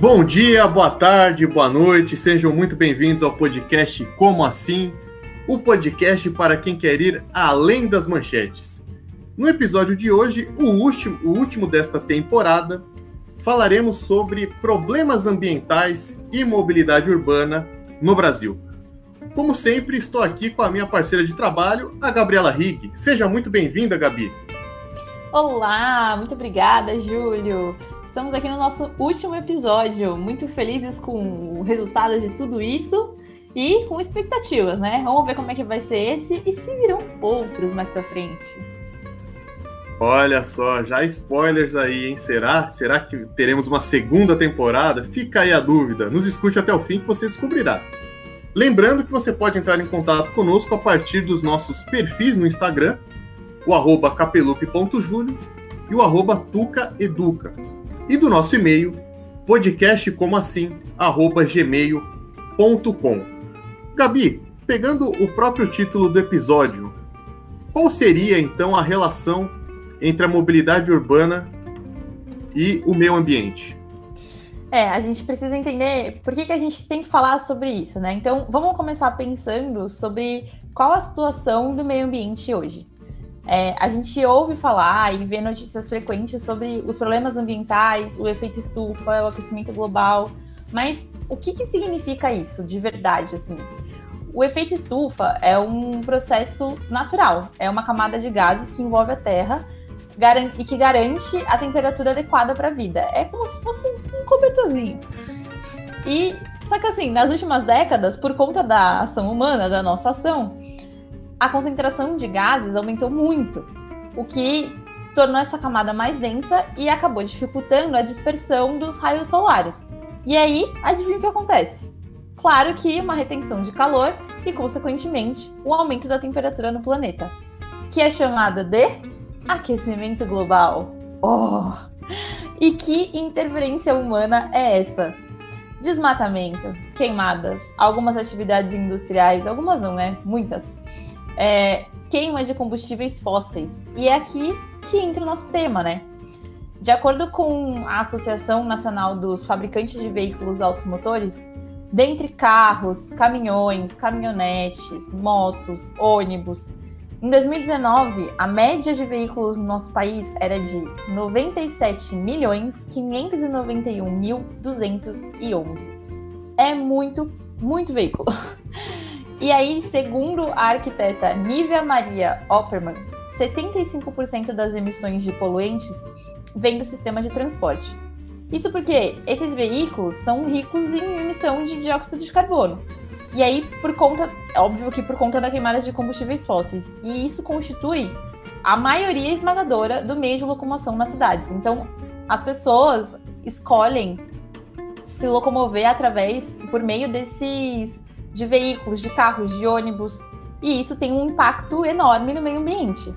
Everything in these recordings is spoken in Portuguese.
Bom dia, boa tarde, boa noite, sejam muito bem-vindos ao podcast Como Assim, o podcast para quem quer ir além das manchetes. No episódio de hoje, o último, o último desta temporada, falaremos sobre problemas ambientais e mobilidade urbana no Brasil. Como sempre, estou aqui com a minha parceira de trabalho, a Gabriela Rigg. Seja muito bem-vinda, Gabi. Olá, muito obrigada, Júlio. Estamos aqui no nosso último episódio, muito felizes com o resultado de tudo isso e com expectativas, né? Vamos ver como é que vai ser esse e se virão outros mais para frente. Olha só, já spoilers aí, hein? Será? Será que teremos uma segunda temporada? Fica aí a dúvida. Nos escute até o fim que você descobrirá. Lembrando que você pode entrar em contato conosco a partir dos nossos perfis no Instagram, o arroba e o arroba tucaeduca. E do nosso e-mail, podcastcomoassim@gmail.com. Gabi, pegando o próprio título do episódio, qual seria então a relação entre a mobilidade urbana e o meio ambiente? É, a gente precisa entender por que, que a gente tem que falar sobre isso, né? Então, vamos começar pensando sobre qual a situação do meio ambiente hoje. É, a gente ouve falar e vê notícias frequentes sobre os problemas ambientais, o efeito estufa, o aquecimento global, mas o que, que significa isso de verdade, assim? O efeito estufa é um processo natural, é uma camada de gases que envolve a Terra e que garante a temperatura adequada para a vida. É como se fosse um cobertorzinho. E só que assim, nas últimas décadas, por conta da ação humana, da nossa ação, a concentração de gases aumentou muito, o que tornou essa camada mais densa e acabou dificultando a dispersão dos raios solares. E aí, adivinha o que acontece? Claro que uma retenção de calor e, consequentemente, o um aumento da temperatura no planeta, que é chamada de Aquecimento global. Oh! E que interferência humana é essa? Desmatamento, queimadas, algumas atividades industriais, algumas não, né? Muitas. É, queima de combustíveis fósseis. E é aqui que entra o nosso tema, né? De acordo com a Associação Nacional dos Fabricantes de Veículos Automotores, dentre carros, caminhões, caminhonetes, motos, ônibus, em 2019, a média de veículos no nosso país era de 97 milhões 591 mil 211. É muito, muito veículo. E aí, segundo a arquiteta Nívia Maria Opperman, 75% das emissões de poluentes vêm do sistema de transporte. Isso porque esses veículos são ricos em emissão de dióxido de carbono, e aí, por conta, óbvio que por conta da queimada de combustíveis fósseis. E isso constitui a maioria esmagadora do meio de locomoção nas cidades. Então, as pessoas escolhem se locomover através, por meio desses, de veículos, de carros, de ônibus. E isso tem um impacto enorme no meio ambiente.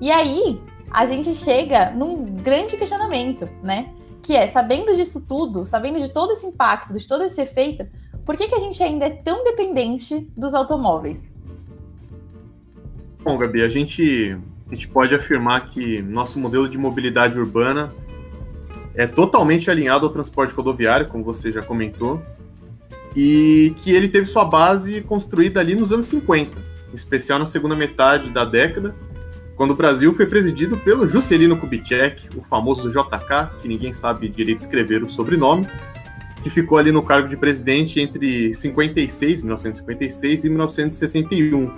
E aí, a gente chega num grande questionamento, né? Que é, sabendo disso tudo, sabendo de todo esse impacto, de todo esse efeito, por que, que a gente ainda é tão dependente dos automóveis? Bom, Gabi, a gente, a gente pode afirmar que nosso modelo de mobilidade urbana é totalmente alinhado ao transporte rodoviário, como você já comentou, e que ele teve sua base construída ali nos anos 50, em especial na segunda metade da década, quando o Brasil foi presidido pelo Juscelino Kubitschek, o famoso JK, que ninguém sabe direito escrever o sobrenome, que ficou ali no cargo de presidente entre 56, 1956 e 1961.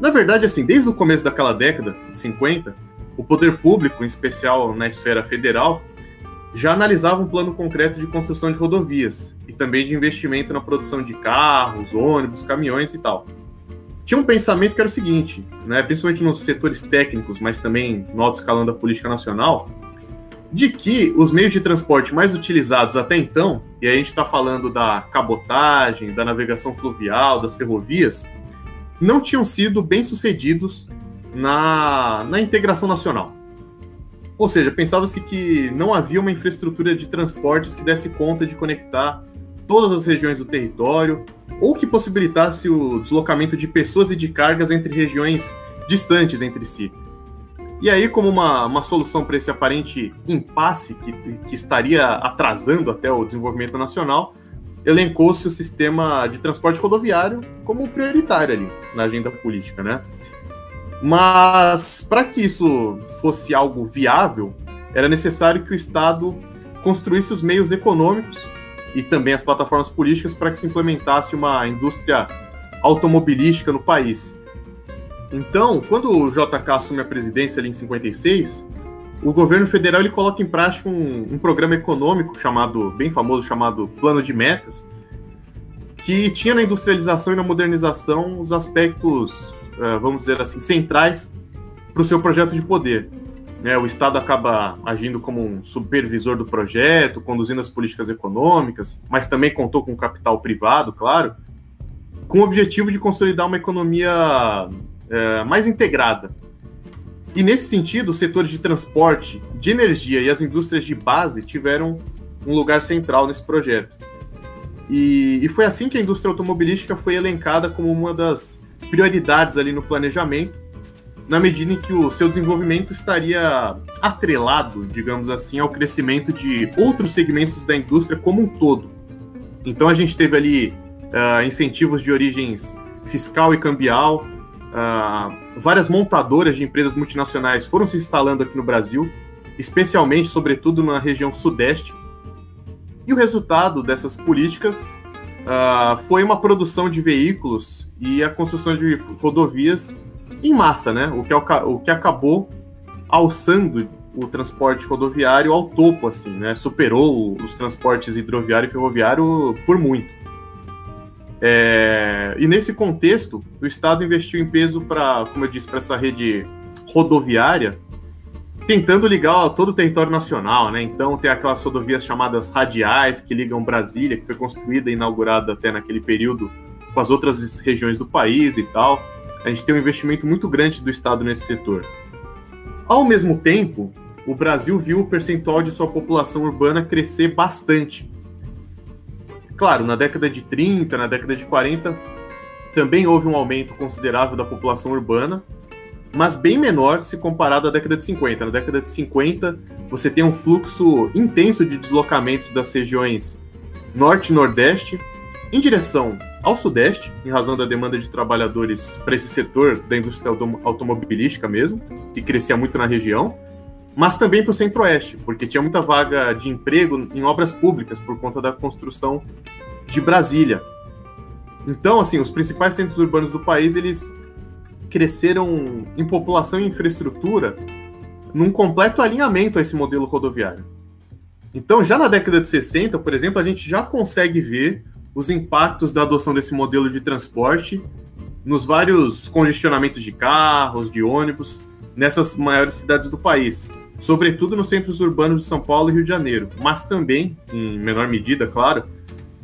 Na verdade, assim, desde o começo daquela década, de 50, o poder público, em especial na esfera federal, já analisava um plano concreto de construção de rodovias e também de investimento na produção de carros, ônibus, caminhões e tal. Tinha um pensamento que era o seguinte, né, principalmente nos setores técnicos, mas também no alto escalão da política nacional, de que os meios de transporte mais utilizados até então, e a gente está falando da cabotagem, da navegação fluvial, das ferrovias, não tinham sido bem sucedidos na, na integração nacional. Ou seja, pensava-se que não havia uma infraestrutura de transportes que desse conta de conectar todas as regiões do território, ou que possibilitasse o deslocamento de pessoas e de cargas entre regiões distantes entre si. E aí, como uma, uma solução para esse aparente impasse que, que estaria atrasando até o desenvolvimento nacional, elencou-se o sistema de transporte rodoviário como prioritário ali na agenda política, né? Mas para que isso fosse algo viável, era necessário que o Estado construísse os meios econômicos e também as plataformas políticas para que se implementasse uma indústria automobilística no país. Então, quando o JK assume a presidência ali em 56, o governo federal ele coloca em prática um, um programa econômico chamado, bem famoso, chamado Plano de Metas, que tinha na industrialização e na modernização os aspectos, vamos dizer assim, centrais para o seu projeto de poder. É, o Estado acaba agindo como um supervisor do projeto, conduzindo as políticas econômicas, mas também contou com capital privado, claro, com o objetivo de consolidar uma economia é, mais integrada. E nesse sentido, os setores de transporte, de energia e as indústrias de base tiveram um lugar central nesse projeto. E, e foi assim que a indústria automobilística foi elencada como uma das prioridades ali no planejamento, na medida em que o seu desenvolvimento estaria atrelado, digamos assim, ao crescimento de outros segmentos da indústria como um todo. Então a gente teve ali uh, incentivos de origens fiscal e cambial, uh, várias montadoras de empresas multinacionais foram se instalando aqui no Brasil, especialmente, sobretudo, na região sudeste. E o resultado dessas políticas uh, foi uma produção de veículos e a construção de rodovias em massa, né? O que, o que acabou alçando o transporte rodoviário ao topo, assim, né? Superou os transportes hidroviário e ferroviário por muito. É, e nesse contexto, o Estado investiu em peso para, como eu disse, para essa rede rodoviária, tentando ligar todo o território nacional, né? Então tem aquelas rodovias chamadas radiais que ligam Brasília, que foi construída e inaugurada até naquele período com as outras regiões do país e tal a gente tem um investimento muito grande do Estado nesse setor. Ao mesmo tempo, o Brasil viu o percentual de sua população urbana crescer bastante. Claro, na década de 30, na década de 40, também houve um aumento considerável da população urbana, mas bem menor se comparado à década de 50. Na década de 50, você tem um fluxo intenso de deslocamentos das regiões norte e nordeste em direção ao Sudeste, em razão da demanda de trabalhadores para esse setor da indústria automobilística mesmo, que crescia muito na região, mas também para o Centro-Oeste, porque tinha muita vaga de emprego em obras públicas por conta da construção de Brasília. Então, assim, os principais centros urbanos do país, eles cresceram em população e infraestrutura num completo alinhamento a esse modelo rodoviário. Então, já na década de 60, por exemplo, a gente já consegue ver os impactos da adoção desse modelo de transporte nos vários congestionamentos de carros, de ônibus, nessas maiores cidades do país, sobretudo nos centros urbanos de São Paulo e Rio de Janeiro, mas também, em menor medida, claro,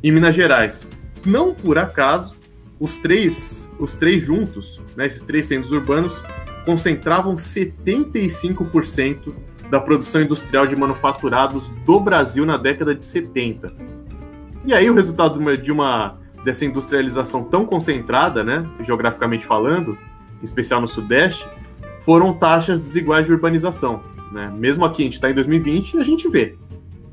em Minas Gerais. Não por acaso, os três, os três juntos, né, esses três centros urbanos, concentravam 75% da produção industrial de manufaturados do Brasil na década de 70. E aí o resultado de uma, de uma dessa industrialização tão concentrada, né, geograficamente falando, em especial no Sudeste, foram taxas desiguais de urbanização. Né? Mesmo aqui, a gente está em 2020 e a gente vê.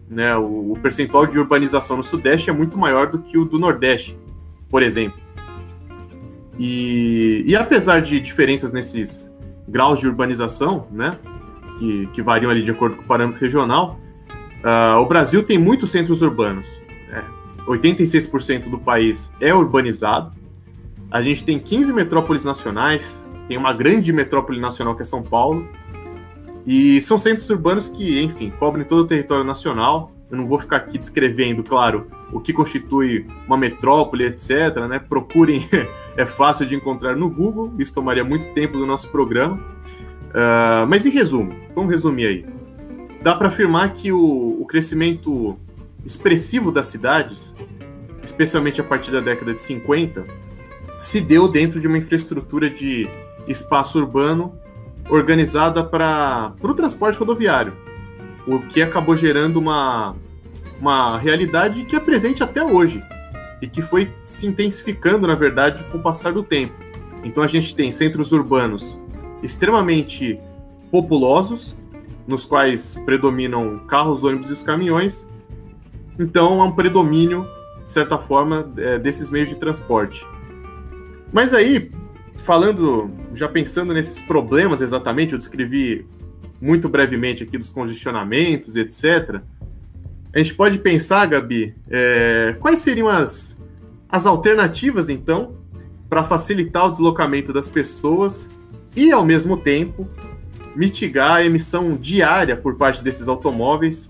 Né, o, o, percentual de urbanização no Sudeste é muito maior do que o do Nordeste, por exemplo. E, e apesar de diferenças nesses graus de urbanização, né, que, que variam ali de acordo com o parâmetro regional, uh, o Brasil tem muitos centros urbanos. 86% do país é urbanizado. A gente tem 15 metrópoles nacionais, tem uma grande metrópole nacional que é São Paulo. E são centros urbanos que, enfim, cobrem todo o território nacional. Eu não vou ficar aqui descrevendo, claro, o que constitui uma metrópole, etc. Né? Procurem, é fácil de encontrar no Google, isso tomaria muito tempo do nosso programa. Uh, mas em resumo, vamos resumir aí. Dá para afirmar que o, o crescimento expressivo das cidades, especialmente a partir da década de 50, se deu dentro de uma infraestrutura de espaço urbano organizada para o transporte rodoviário, o que acabou gerando uma, uma realidade que é presente até hoje e que foi se intensificando, na verdade, com o passar do tempo. Então a gente tem centros urbanos extremamente populosos, nos quais predominam carros, ônibus e os caminhões. Então, há um predomínio, de certa forma, é, desses meios de transporte. Mas aí, falando, já pensando nesses problemas exatamente, eu descrevi muito brevemente aqui dos congestionamentos, etc. A gente pode pensar, Gabi, é, quais seriam as, as alternativas, então, para facilitar o deslocamento das pessoas e, ao mesmo tempo, mitigar a emissão diária por parte desses automóveis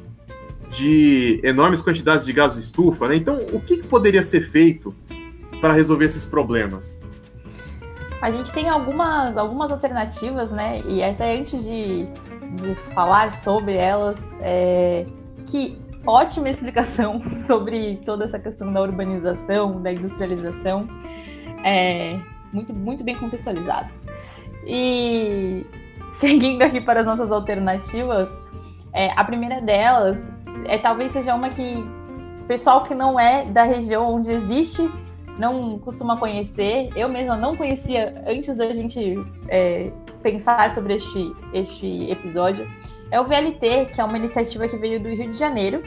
de enormes quantidades de gás de estufa. Né? Então, o que, poderia ser feito para resolver esses problemas? A gente tem algumas, algumas alternativas, né? E até antes de, de falar sobre elas, é, que ótima explicação sobre toda essa questão da urbanização, da industrialização, é, muito, muito bem contextualizado. E seguindo aqui para as nossas alternativas, é, a primeira delas é talvez seja uma que pessoal que não é da região onde existe não costuma conhecer. Eu mesma não conhecia antes da gente é, pensar sobre este, este episódio. É o VLT, que é uma iniciativa que veio do Rio de Janeiro.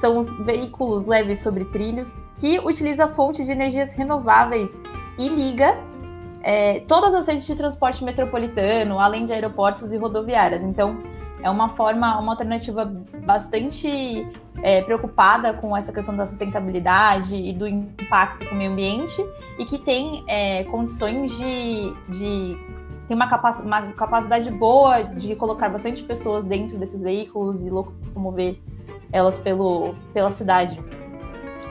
São os veículos leves sobre trilhos que utiliza fontes de energias renováveis e liga é, todas as redes de transporte metropolitano, além de aeroportos e rodoviárias. Então, é uma forma, uma alternativa bastante é, preocupada com essa questão da sustentabilidade e do impacto com o meio ambiente e que tem é, condições de, de tem uma, capac uma, capacidade boa de colocar bastante pessoas dentro desses veículos e locomover elas pelo, pela cidade.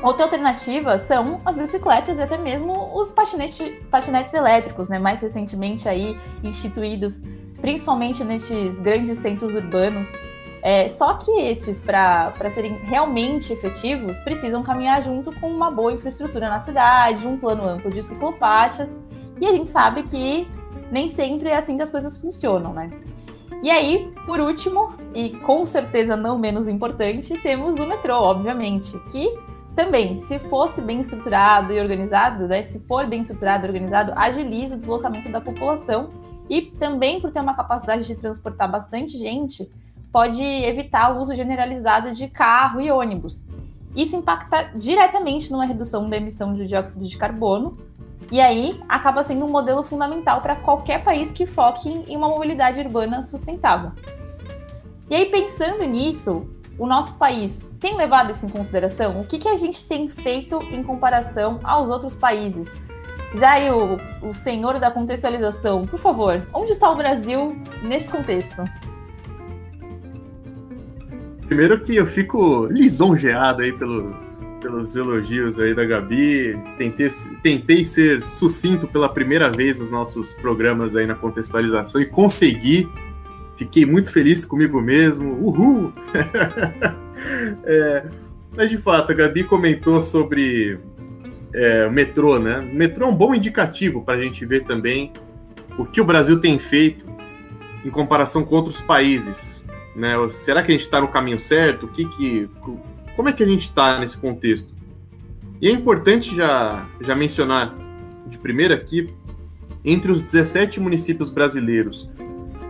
Outra alternativa são as bicicletas e até mesmo os patinetes, patinetes elétricos, né? Mais recentemente aí instituídos, principalmente nesses grandes centros urbanos. É, só que esses, para serem realmente efetivos, precisam caminhar junto com uma boa infraestrutura na cidade, um plano amplo de ciclofaixas. E a gente sabe que nem sempre é assim que as coisas funcionam, né? E aí, por último, e com certeza não menos importante, temos o metrô, obviamente, que também, se fosse bem estruturado e organizado, né, se for bem estruturado e organizado, agiliza o deslocamento da população e também por ter uma capacidade de transportar bastante gente, pode evitar o uso generalizado de carro e ônibus. Isso impacta diretamente numa redução da emissão de dióxido de carbono, e aí acaba sendo um modelo fundamental para qualquer país que foque em uma mobilidade urbana sustentável. E aí, pensando nisso, o nosso país tem levado isso em consideração? O que, que a gente tem feito em comparação aos outros países? Já aí, o, o senhor da contextualização, por favor, onde está o Brasil nesse contexto? Primeiro que eu fico lisonjeado aí pelos, pelos elogios aí da Gabi. Tentei, tentei ser sucinto pela primeira vez nos nossos programas aí na contextualização e consegui. Fiquei muito feliz comigo mesmo. Uhul! é, mas de fato, a Gabi comentou sobre é, o metrô, né? O metrô é um bom indicativo para a gente ver também o que o Brasil tem feito em comparação com outros países. Né? Será que a gente está no caminho certo? O que que, como é que a gente está nesse contexto? E é importante já, já mencionar de primeira aqui, entre os 17 municípios brasileiros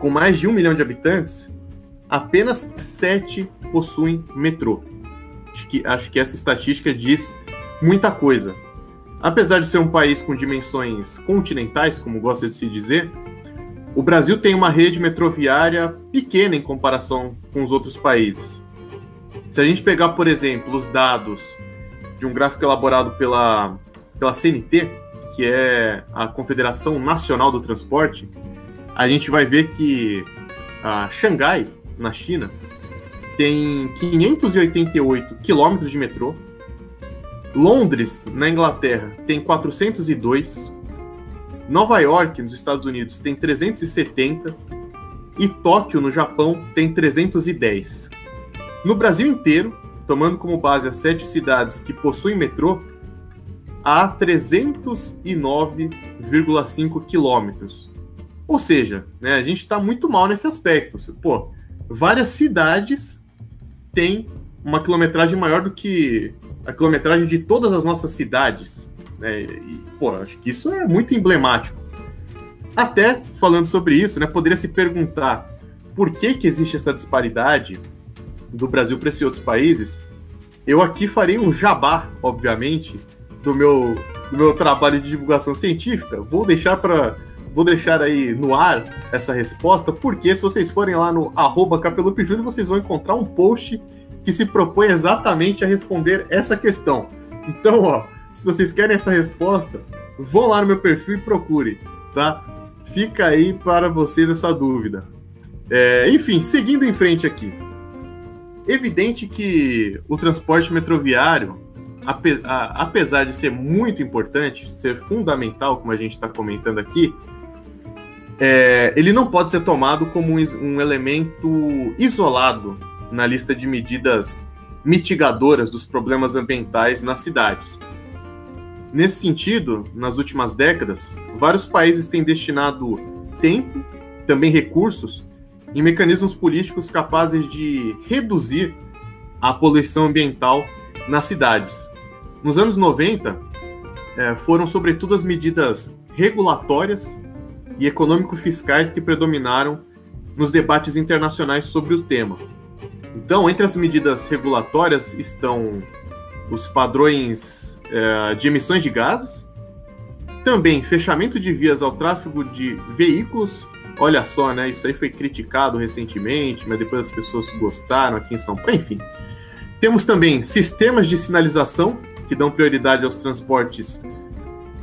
com mais de um milhão de habitantes, apenas sete possuem metrô. Acho que, acho que essa estatística diz muita coisa. Apesar de ser um país com dimensões continentais, como gosta de se dizer, o Brasil tem uma rede metroviária pequena em comparação com os outros países. Se a gente pegar, por exemplo, os dados de um gráfico elaborado pela, pela CNT, que é a Confederação Nacional do Transporte, a gente vai ver que a Xangai na China, tem 588 quilômetros de metrô. Londres, na Inglaterra, tem 402. Nova York, nos Estados Unidos, tem 370. E Tóquio, no Japão, tem 310. No Brasil inteiro, tomando como base as sete cidades que possuem metrô, há 309,5 quilômetros. Ou seja, né, a gente está muito mal nesse aspecto. Pô, várias cidades têm uma quilometragem maior do que a quilometragem de todas as nossas cidades. Né? E, pô, acho que isso é muito emblemático. Até falando sobre isso, né, poderia se perguntar por que, que existe essa disparidade do Brasil para esses outros países, eu aqui farei um jabá, obviamente, do meu, do meu trabalho de divulgação científica. Vou deixar para vou deixar aí no ar essa resposta, porque se vocês forem lá no arroba Júnior, vocês vão encontrar um post que se propõe exatamente a responder essa questão. Então, ó, se vocês querem essa resposta, vão lá no meu perfil e procure, tá? Fica aí para vocês essa dúvida. É, enfim, seguindo em frente aqui. Evidente que o transporte metroviário, apesar de ser muito importante, ser fundamental, como a gente está comentando aqui, é, ele não pode ser tomado como um elemento isolado na lista de medidas mitigadoras dos problemas ambientais nas cidades. Nesse sentido, nas últimas décadas, vários países têm destinado tempo, também recursos, em mecanismos políticos capazes de reduzir a poluição ambiental nas cidades. Nos anos 90, é, foram sobretudo as medidas regulatórias e econômico-fiscais que predominaram nos debates internacionais sobre o tema. Então, entre as medidas regulatórias estão os padrões é, de emissões de gases, também fechamento de vias ao tráfego de veículos. Olha só, né? Isso aí foi criticado recentemente, mas depois as pessoas gostaram aqui em São Paulo. Enfim, temos também sistemas de sinalização que dão prioridade aos transportes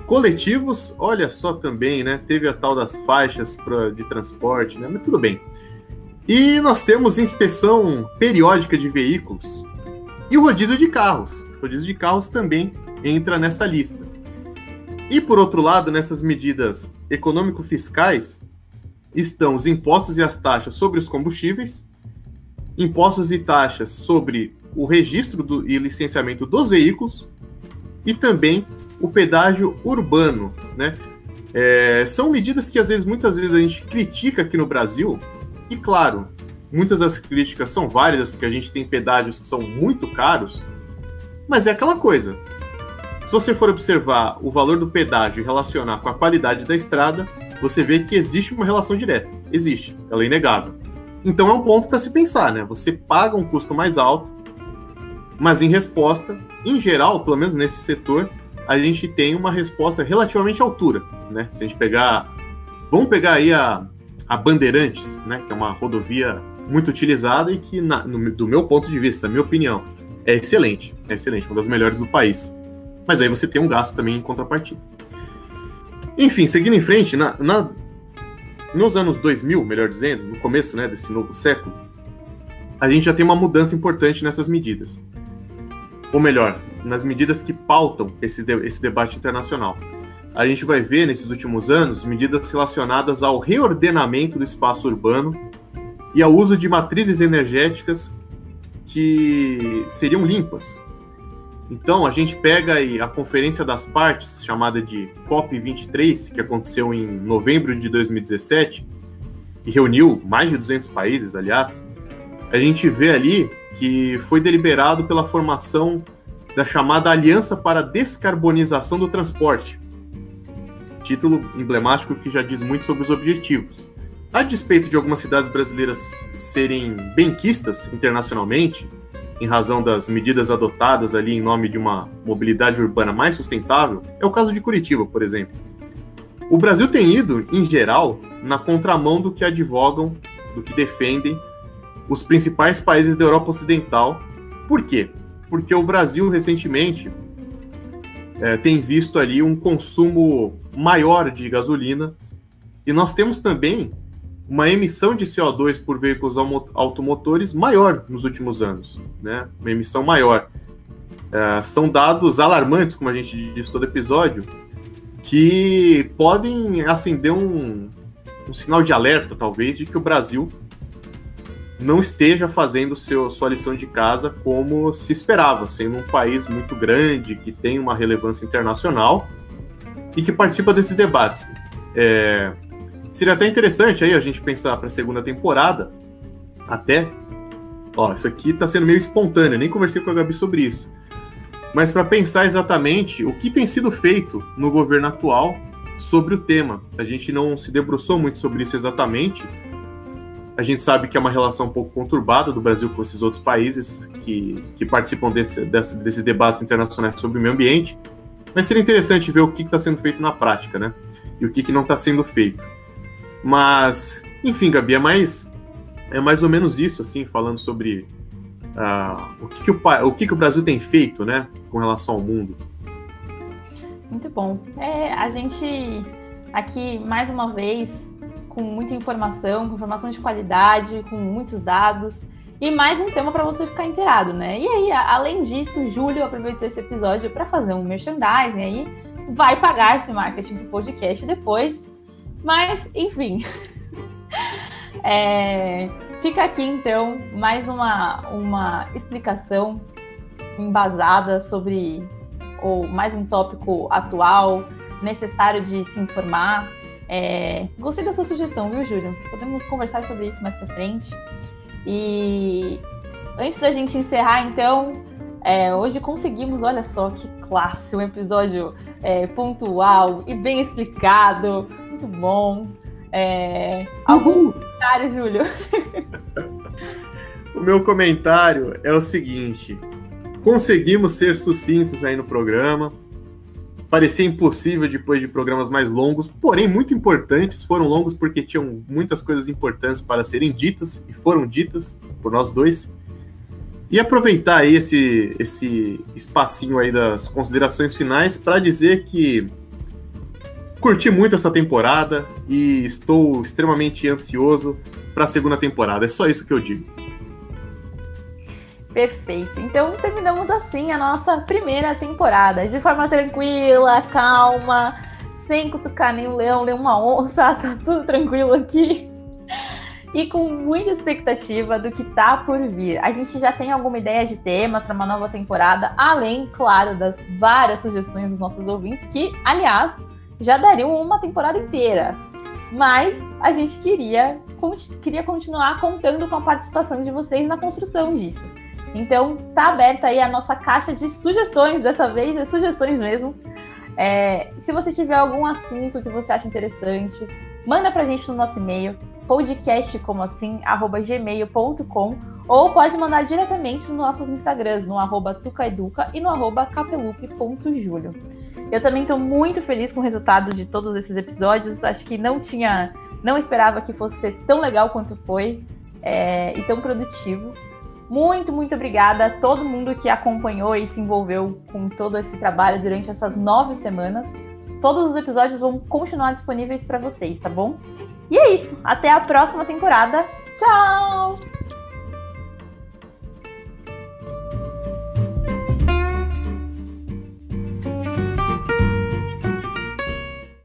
coletivos. Olha só também, né? Teve a tal das faixas pra, de transporte, né? Mas tudo bem. E nós temos inspeção periódica de veículos e o rodízio de carros. O rodízio de carros também entra nessa lista. E por outro lado, nessas medidas econômico-fiscais estão os impostos e as taxas sobre os combustíveis, impostos e taxas sobre o registro do, e licenciamento dos veículos e também o pedágio urbano, né? É, são medidas que às vezes, muitas vezes a gente critica aqui no Brasil, e claro, muitas das críticas são válidas, porque a gente tem pedágios que são muito caros, mas é aquela coisa. Se você for observar o valor do pedágio e relacionar com a qualidade da estrada, você vê que existe uma relação direta. Existe, ela é inegável. Então é um ponto para se pensar, né? Você paga um custo mais alto, mas em resposta, em geral, pelo menos nesse setor, a gente tem uma resposta relativamente à altura, né? Se a gente pegar, vamos pegar aí a a Bandeirantes, né, que é uma rodovia muito utilizada e que, na, no, do meu ponto de vista, minha opinião, é excelente, é excelente, uma das melhores do país. Mas aí você tem um gasto também em contrapartida. Enfim, seguindo em frente, na, na, nos anos 2000, melhor dizendo, no começo né, desse novo século, a gente já tem uma mudança importante nessas medidas. Ou melhor, nas medidas que pautam esse, esse debate internacional a gente vai ver nesses últimos anos medidas relacionadas ao reordenamento do espaço urbano e ao uso de matrizes energéticas que seriam limpas. Então, a gente pega aí a Conferência das Partes, chamada de COP23, que aconteceu em novembro de 2017, e reuniu mais de 200 países, aliás. A gente vê ali que foi deliberado pela formação da chamada Aliança para a Descarbonização do Transporte, título emblemático que já diz muito sobre os objetivos. A despeito de algumas cidades brasileiras serem benquistas internacionalmente, em razão das medidas adotadas ali em nome de uma mobilidade urbana mais sustentável, é o caso de Curitiba, por exemplo. O Brasil tem ido, em geral, na contramão do que advogam, do que defendem os principais países da Europa Ocidental. Por quê? Porque o Brasil, recentemente, é, tem visto ali um consumo maior de gasolina e nós temos também uma emissão de CO2 por veículos automotores maior nos últimos anos, né? Uma emissão maior. É, são dados alarmantes, como a gente diz todo episódio, que podem acender um, um sinal de alerta, talvez, de que o Brasil não esteja fazendo seu, sua lição de casa como se esperava, sendo um país muito grande, que tem uma relevância internacional e que participa desses debates. É, seria até interessante aí a gente pensar para a segunda temporada, até. Ó, isso aqui está sendo meio espontâneo, nem conversei com a Gabi sobre isso. Mas para pensar exatamente o que tem sido feito no governo atual sobre o tema. A gente não se debruçou muito sobre isso exatamente, A gente sabe que é uma relação um pouco conturbada do Brasil com esses outros países que, que participam desse, desse, desses debates internacionais sobre o meio ambiente. Mas seria interessante ver o que está sendo feito na prática, né? E o que, que não está sendo feito. Mas, enfim, Gabi, é mais, é mais ou menos isso, assim, falando sobre uh, o, que, que, o, o que, que o Brasil tem feito, né, com relação ao mundo. Muito bom. É, a gente aqui, mais uma vez, com muita informação, com informação de qualidade, com muitos dados. E mais um tema para você ficar inteirado, né? E aí, além disso, Júlio aproveitou esse episódio para fazer um merchandising aí, vai pagar esse marketing pro podcast depois. Mas, enfim. é, fica aqui então mais uma, uma explicação embasada sobre ou mais um tópico atual, necessário de se informar. É, gostei da sua sugestão, viu, Júlio? Podemos conversar sobre isso mais para frente. E antes da gente encerrar, então, é, hoje conseguimos, olha só que classe, um episódio é, pontual e bem explicado, muito bom. É, algum comentário, Júlio? o meu comentário é o seguinte: conseguimos ser sucintos aí no programa. Parecia impossível depois de programas mais longos, porém muito importantes. Foram longos porque tinham muitas coisas importantes para serem ditas e foram ditas por nós dois. E aproveitar aí esse, esse espacinho aí das considerações finais para dizer que curti muito essa temporada e estou extremamente ansioso para a segunda temporada. É só isso que eu digo. Perfeito. Então terminamos assim a nossa primeira temporada, de forma tranquila, calma, sem cutucar nem um leão, nem uma onça, tá tudo tranquilo aqui. E com muita expectativa do que tá por vir. A gente já tem alguma ideia de temas para uma nova temporada, além, claro, das várias sugestões dos nossos ouvintes, que, aliás, já dariam uma temporada inteira. Mas a gente queria, queria continuar contando com a participação de vocês na construção disso. Então, tá aberta aí a nossa caixa de sugestões, dessa vez é sugestões mesmo. É, se você tiver algum assunto que você acha interessante, manda pra gente no nosso e-mail, podcastcomoassim@gmail.com ou pode mandar diretamente nos nossos Instagrams, no arroba e no arroba. Eu também estou muito feliz com o resultado de todos esses episódios. Acho que não tinha, não esperava que fosse ser tão legal quanto foi é, e tão produtivo. Muito, muito obrigada a todo mundo que acompanhou e se envolveu com todo esse trabalho durante essas nove semanas. Todos os episódios vão continuar disponíveis para vocês, tá bom? E é isso. Até a próxima temporada. Tchau!